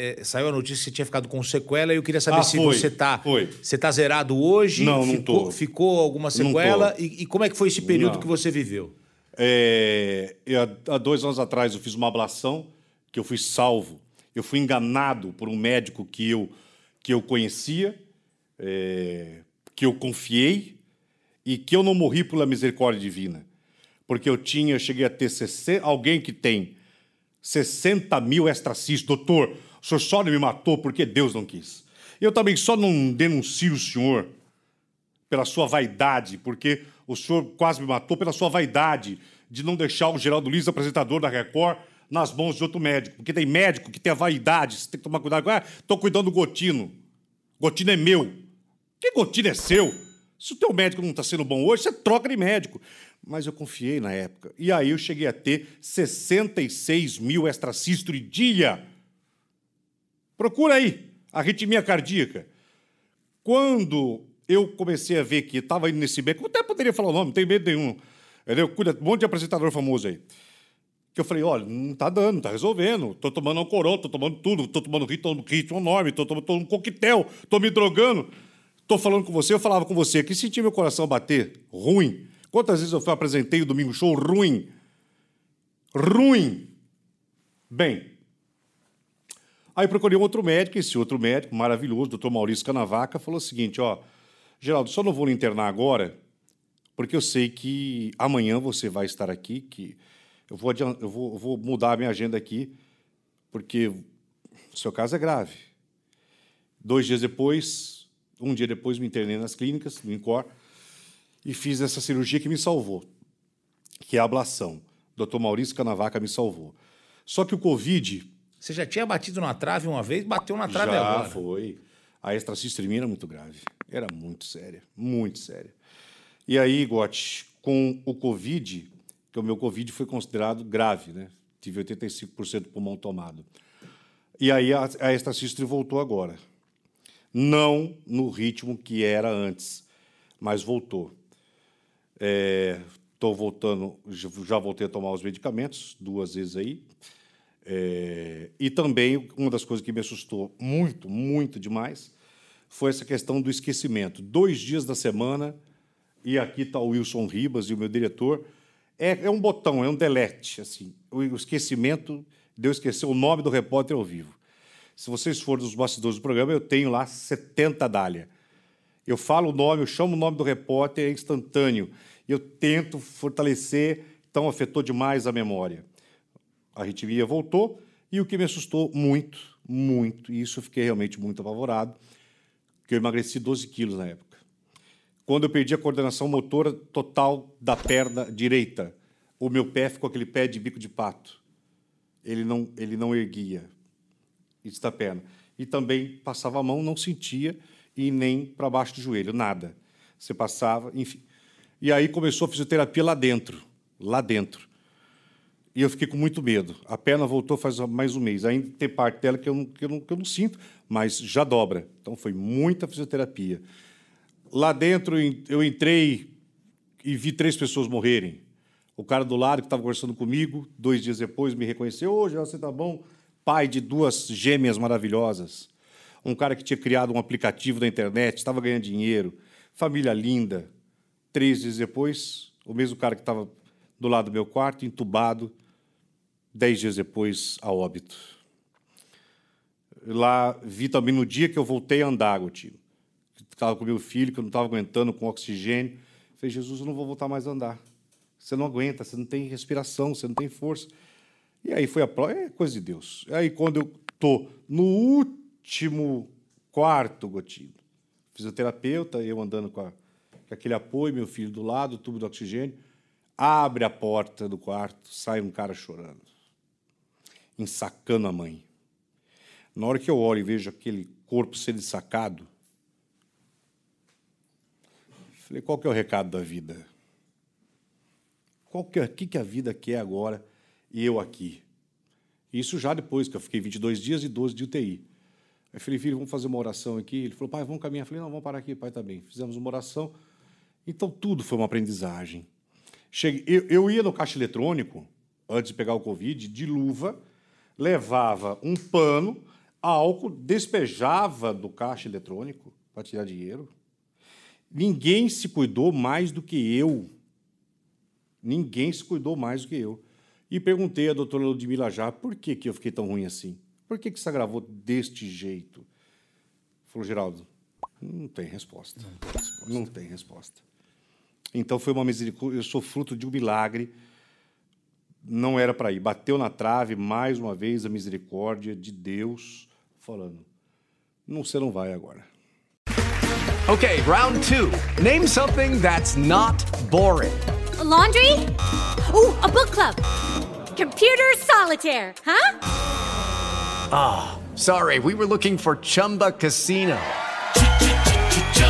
É, saiu a notícia que você tinha ficado com sequela e eu queria saber Ah, se foi, você tá, foi. você tá zerado hoje. Não, não ficou, tô. Ficou alguma Não sequela? E, e como é que foi esse período Não. que você viveu? É, eu, há dois anos atrás eu fiz uma ablação que eu fui salvo. Eu fui enganado por um médico que eu, que eu conhecia, é, que eu confiei e que eu não morri pela misericórdia divina. Porque eu tinha, eu cheguei a ter 60, alguém que tem 60 mil extracis. Doutor, o senhor só não me matou porque Deus não quis. Eu também só não denuncio o senhor pela sua vaidade, porque o senhor quase me matou pela sua vaidade de não deixar o Geraldo Luiz, apresentador da Record, nas mãos de outro médico. Porque tem médico que tem a vaidade, você tem que tomar cuidado. Ah, estou cuidando do Gotino. Gotino é meu. Que Gotino é seu? Se o teu médico não está sendo bom hoje, você troca de médico. Mas eu confiei na época. E aí eu cheguei a ter 66 mil extracistole dia. Procura aí, arritmia cardíaca. Quando eu comecei a ver que estava indo nesse beco, eu até poderia falar o nome, não tem medo nenhum. Entendeu? Cuida, um monte de apresentador famoso aí. Que eu falei, olha, não tá dando, não tá resolvendo. Tô tomando um corô, tô tomando tudo, tô tomando ritmo, ritmo enorme, tô tomando um coquetel, tô me drogando. Tô falando com você, eu falava com você que senti meu coração bater ruim. Quantas vezes eu fui, apresentei o Domingo Show ruim? Ruim. Bem, Aí procurei um outro médico, esse outro médico maravilhoso, doutor Maurício Canavaca, falou o seguinte: ó, Geraldo, só não vou lhe internar agora, porque eu sei que amanhã você vai estar aqui, que eu vou, eu vou, eu vou mudar a minha agenda aqui, porque o seu caso é grave. Dois dias depois, um dia depois, me internei nas clínicas, no INCOR, e fiz essa cirurgia que me salvou, que é a ablação. Doutor Maurício Canavaca me salvou. Só que o Covid Você já tinha batido na trave uma vez, bateu na trave já agora. foi. A extracistrimia era muito grave. Era muito séria, muito séria. E aí, Gotti, com o Covid, que o meu Covid foi considerado grave, né? Tive 85% do pulmão tomado. E aí a, a voltou agora. Não no ritmo que era antes, mas voltou. Estou voltando, já já voltei a tomar os medicamentos duas vezes aí. É, e também, uma das coisas que me assustou muito, muito demais, foi essa questão do esquecimento. Dois dias da semana, e aqui está o Wilson Ribas e o meu diretor, é, é um botão, é um delete. Assim, o esquecimento de eu esquecer o nome do repórter ao vivo. Se vocês forem dos bastidores do programa, eu tenho lá 70 dália. Eu falo o nome, eu chamo o nome do repórter, é instantâneo. Eu tento fortalecer, então afetou demais a memória a arritmia voltou, e o que me assustou muito, muito, e isso eu fiquei realmente muito apavorado, que eu emagreci 12 quilos na época. Quando eu perdi a coordenação motora total da perna direita, o meu pé ficou aquele pé de bico de pato. Ele não, ele não erguia da perna. E também passava a mão, não sentia, e nem para baixo do joelho, nada. Você passava, enfim. E aí começou a fisioterapia lá dentro, lá dentro. E eu fiquei com muito medo. A perna voltou faz mais um mês. Ainda tem parte dela que eu não, que eu não, que eu não sinto, mas já dobra. Então foi muita fisioterapia. Lá dentro eu entrei e vi três pessoas morrerem. O cara do lado que estava conversando comigo, dois dias depois, me reconheceu. Ô, Geraldo, você tá bom? Pai de duas gêmeas maravilhosas. Um cara que tinha criado um aplicativo da internet, estava ganhando dinheiro. Família linda. Três dias depois, o mesmo cara que estava do lado do meu quarto, entubado, dez dias depois, a óbito. Lá vi também no dia que eu voltei a andar, Gotinho. Estava com meu filho, que eu não estava aguentando com oxigênio. Falei, Jesus, eu não vou voltar mais a andar. Você não aguenta, você não tem respiração, você não tem força. E aí foi a prova, é coisa de Deus. Aí quando eu estou no último quarto, Gotinho, fisioterapeuta, eu andando com, a, com aquele apoio, meu filho do lado, tubo de oxigênio, abre a porta do quarto, sai um cara chorando, ensacando a mãe. Na hora que eu olho e vejo aquele corpo sendo sacado, falei, qual que é o recado da vida? Qual que é, que, que a vida quer agora e eu aqui? Isso já depois que eu fiquei 22 dias e 12 de UTI. Aí falei, filho, vamos fazer uma oração aqui. Ele falou, pai, vamos caminhar. Eu falei, não, vamos parar aqui, pai, também. Tá Fizemos uma oração. Então, tudo foi uma aprendizagem. Cheguei, eu, eu ia no caixa eletrônico, antes de pegar o Covid, de luva, levava um pano, álcool, despejava do caixa eletrônico para tirar dinheiro. Ninguém se cuidou mais do que eu. Ninguém se cuidou mais do que eu. E perguntei à doutora Ludmila já por que, que eu fiquei tão ruim assim. Por que, que se agravou deste jeito? Falou, Geraldo, não tem resposta. Não tem resposta. Não tem resposta. Então foi uma misericórdia. Eu sou fruto de um milagre. Não era para ir. Bateu na trave, mais uma vez, a misericórdia de Deus, falando: não, você não vai agora. Okay, round two. Name something that's not boring. A laundry? Ooh, a book club. Computer solitaire, huh? Ah, oh, sorry, we were looking for Chumba Casino.